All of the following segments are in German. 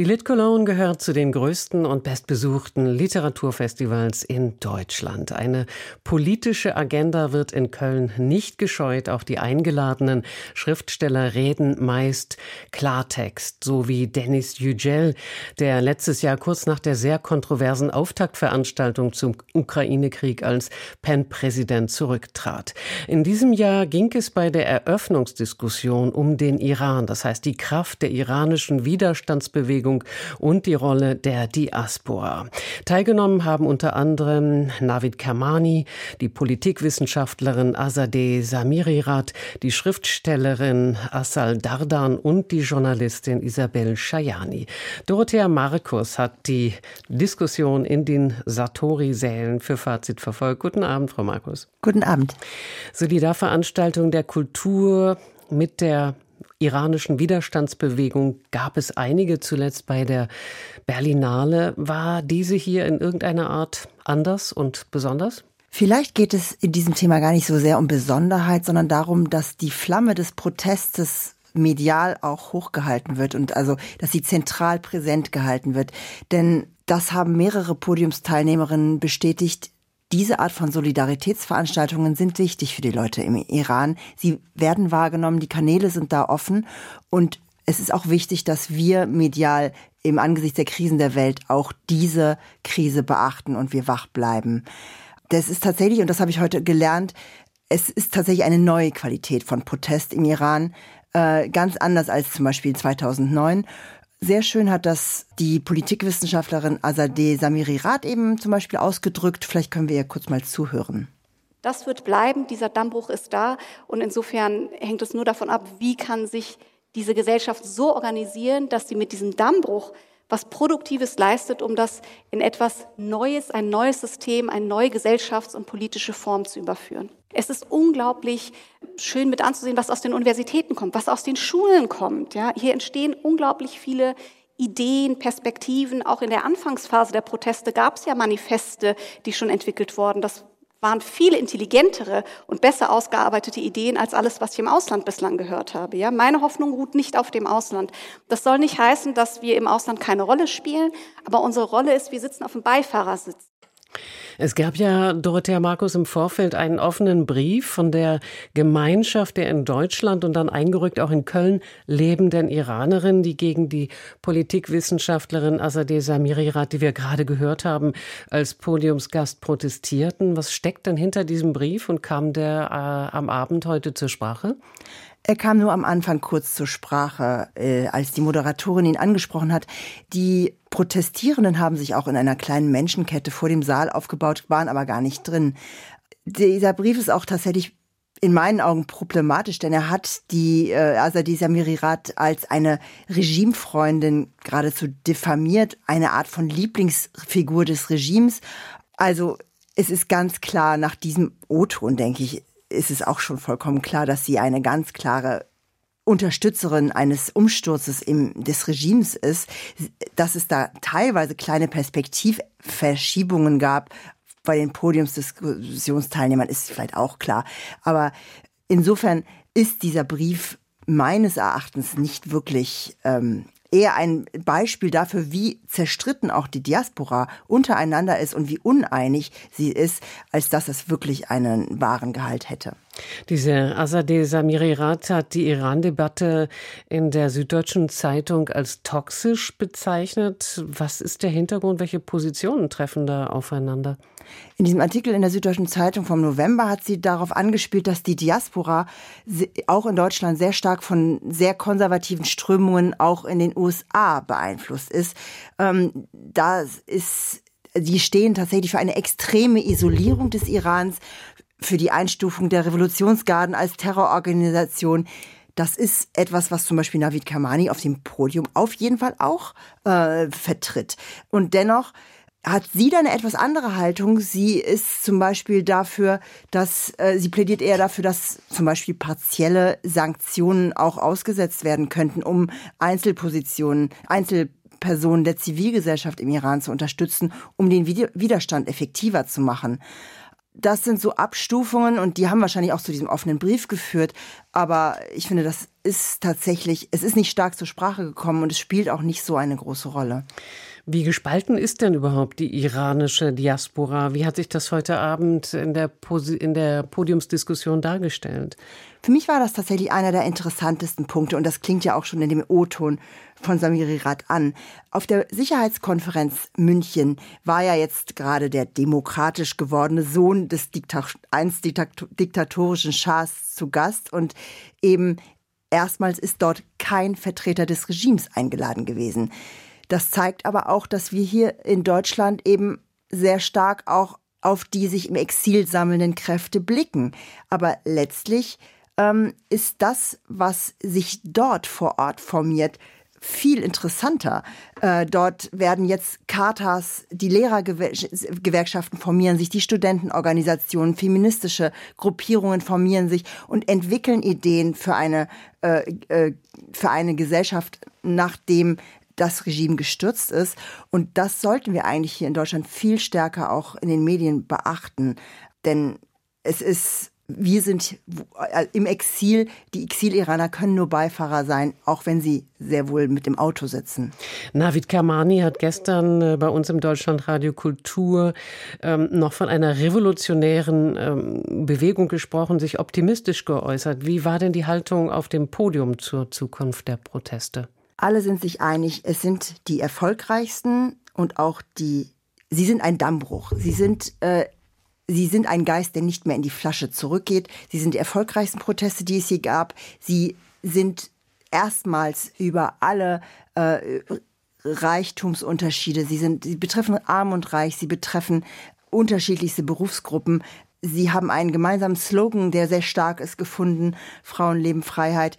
die Lit Cologne gehört zu den größten und bestbesuchten Literaturfestivals in Deutschland. Eine politische Agenda wird in Köln nicht gescheut. Auch die eingeladenen Schriftsteller reden meist Klartext, so wie Dennis Yücel, der letztes Jahr kurz nach der sehr kontroversen Auftaktveranstaltung zum Ukraine-Krieg als PEN-Präsident zurücktrat. In diesem Jahr ging es bei der Eröffnungsdiskussion um den Iran, das heißt die Kraft der iranischen Widerstandsbewegung Bewegung und die Rolle der Diaspora. Teilgenommen haben unter anderem Navid Kermani, die Politikwissenschaftlerin Azadeh Samirirat, die Schriftstellerin Asal Dardan und die Journalistin Isabel Schajani. Dorothea Markus hat die Diskussion in den Satori-Sälen für Fazit verfolgt. Guten Abend, Frau Markus. Guten Abend. Solidarveranstaltung der Kultur mit der iranischen Widerstandsbewegung gab es einige, zuletzt bei der Berlinale. War diese hier in irgendeiner Art anders und besonders? Vielleicht geht es in diesem Thema gar nicht so sehr um Besonderheit, sondern darum, dass die Flamme des Protestes medial auch hochgehalten wird und also, dass sie zentral präsent gehalten wird. Denn das haben mehrere Podiumsteilnehmerinnen bestätigt diese Art von Solidaritätsveranstaltungen sind wichtig für die Leute im Iran. Sie werden wahrgenommen, die Kanäle sind da offen und es ist auch wichtig, dass wir medial im Angesicht der Krisen der Welt auch diese Krise beachten und wir wach bleiben. Das ist tatsächlich, und das habe ich heute gelernt, es ist tatsächlich eine neue Qualität von Protest im Iran, äh, ganz anders als zum Beispiel 2009. Sehr schön hat das die Politikwissenschaftlerin Azadeh Samiri-Rath eben zum Beispiel ausgedrückt. Vielleicht können wir ihr kurz mal zuhören. Das wird bleiben, dieser Dammbruch ist da und insofern hängt es nur davon ab, wie kann sich diese Gesellschaft so organisieren, dass sie mit diesem Dammbruch was Produktives leistet, um das in etwas Neues, ein neues System, eine neue Gesellschafts- und politische Form zu überführen. Es ist unglaublich schön mit anzusehen, was aus den Universitäten kommt, was aus den Schulen kommt. Ja, hier entstehen unglaublich viele Ideen, Perspektiven. Auch in der Anfangsphase der Proteste gab es ja Manifeste, die schon entwickelt wurden. Das waren viel intelligentere und besser ausgearbeitete Ideen als alles, was ich im Ausland bislang gehört habe. Ja, meine Hoffnung ruht nicht auf dem Ausland. Das soll nicht heißen, dass wir im Ausland keine Rolle spielen, aber unsere Rolle ist, wir sitzen auf dem Beifahrersitz. Es gab ja, Dorothea Markus, im Vorfeld einen offenen Brief von der Gemeinschaft der in Deutschland und dann eingerückt auch in Köln lebenden Iranerinnen, die gegen die Politikwissenschaftlerin Azadeh Samirirat, die wir gerade gehört haben, als Podiumsgast protestierten. Was steckt denn hinter diesem Brief und kam der äh, am Abend heute zur Sprache? Er kam nur am Anfang kurz zur Sprache, äh, als die Moderatorin ihn angesprochen hat. Die Protestierenden haben sich auch in einer kleinen Menschenkette vor dem Saal aufgebaut, waren aber gar nicht drin. Dieser Brief ist auch tatsächlich in meinen Augen problematisch, denn er hat die äh, Azadeh Samirirat als eine Regimefreundin geradezu diffamiert, eine Art von Lieblingsfigur des Regimes. Also es ist ganz klar nach diesem O-Ton, denke ich, ist es auch schon vollkommen klar, dass sie eine ganz klare Unterstützerin eines Umsturzes im, des Regimes ist, dass es da teilweise kleine Perspektivverschiebungen gab bei den Podiumsdiskussionsteilnehmern, ist vielleicht auch klar. Aber insofern ist dieser Brief meines Erachtens nicht wirklich ähm, eher ein Beispiel dafür, wie zerstritten auch die Diaspora untereinander ist und wie uneinig sie ist, als dass es wirklich einen wahren Gehalt hätte. Diese Azadeh Samirirat hat die Iran-Debatte in der Süddeutschen Zeitung als toxisch bezeichnet. Was ist der Hintergrund? Welche Positionen treffen da aufeinander? In diesem Artikel in der Süddeutschen Zeitung vom November hat sie darauf angespielt, dass die Diaspora auch in Deutschland sehr stark von sehr konservativen Strömungen auch in den USA beeinflusst ist. Ähm, da ist Sie stehen tatsächlich für eine extreme Isolierung des Irans, für die Einstufung der Revolutionsgarden als Terrororganisation. Das ist etwas, was zum Beispiel Navid Kamani auf dem Podium auf jeden Fall auch äh, vertritt. Und dennoch hat sie da eine etwas andere Haltung. Sie ist zum Beispiel dafür, dass äh, sie plädiert eher dafür, dass zum Beispiel partielle Sanktionen auch ausgesetzt werden könnten, um Einzelpositionen, Einzelpersonen der Zivilgesellschaft im Iran zu unterstützen, um den Widerstand effektiver zu machen. Das sind so Abstufungen und die haben wahrscheinlich auch zu diesem offenen Brief geführt. Aber ich finde, das ist tatsächlich, es ist nicht stark zur Sprache gekommen und es spielt auch nicht so eine große Rolle. Wie gespalten ist denn überhaupt die iranische Diaspora? Wie hat sich das heute Abend in der, Posi in der Podiumsdiskussion dargestellt? Für mich war das tatsächlich einer der interessantesten Punkte und das klingt ja auch schon in dem O-Ton von Samiri Rad an. Auf der Sicherheitskonferenz München war ja jetzt gerade der demokratisch gewordene Sohn des Dikta einst diktatorischen Schahs zu Gast und eben erstmals ist dort kein Vertreter des Regimes eingeladen gewesen. Das zeigt aber auch, dass wir hier in Deutschland eben sehr stark auch auf die sich im Exil sammelnden Kräfte blicken. Aber letztlich ähm, ist das, was sich dort vor Ort formiert, viel interessanter. Äh, dort werden jetzt Katas, die Lehrergewerkschaften formieren sich, die Studentenorganisationen, feministische Gruppierungen formieren sich und entwickeln Ideen für eine, äh, äh, für eine Gesellschaft, nachdem das Regime gestürzt ist. Und das sollten wir eigentlich hier in Deutschland viel stärker auch in den Medien beachten. Denn es ist wir sind äh, im Exil, die Exil-Iraner können nur Beifahrer sein, auch wenn sie sehr wohl mit dem Auto sitzen. Navid Kermani hat gestern äh, bei uns im Deutschlandradio Kultur ähm, noch von einer revolutionären ähm, Bewegung gesprochen, sich optimistisch geäußert. Wie war denn die Haltung auf dem Podium zur Zukunft der Proteste? Alle sind sich einig, es sind die erfolgreichsten und auch die, sie sind ein Dammbruch. Sie sind, äh, sie sind ein Geist, der nicht mehr in die Flasche zurückgeht. Sie sind die erfolgreichsten Proteste, die es je gab. Sie sind erstmals über alle äh, Reichtumsunterschiede. Sie sind, sie betreffen arm und reich. Sie betreffen unterschiedlichste Berufsgruppen. Sie haben einen gemeinsamen Slogan, der sehr stark ist, gefunden. Frauen leben Freiheit.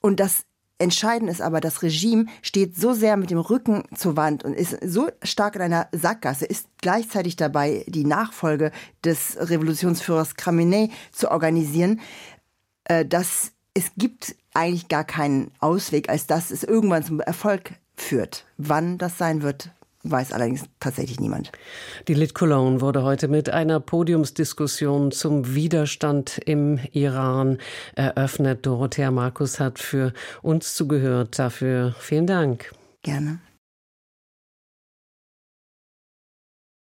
Und das Entscheidend ist aber, das Regime steht so sehr mit dem Rücken zur Wand und ist so stark in einer Sackgasse, ist gleichzeitig dabei, die Nachfolge des Revolutionsführers Khamenei zu organisieren, äh, dass es gibt eigentlich gar keinen Ausweg, als dass es irgendwann zum Erfolg führt. Wann das sein wird, weiß allerdings tatsächlich niemand. Die Lit Cologne wurde heute mit einer Podiumsdiskussion zum Widerstand im Iran eröffnet. Dorothea Markus hat für uns zugehört. Dafür vielen Dank. Gerne.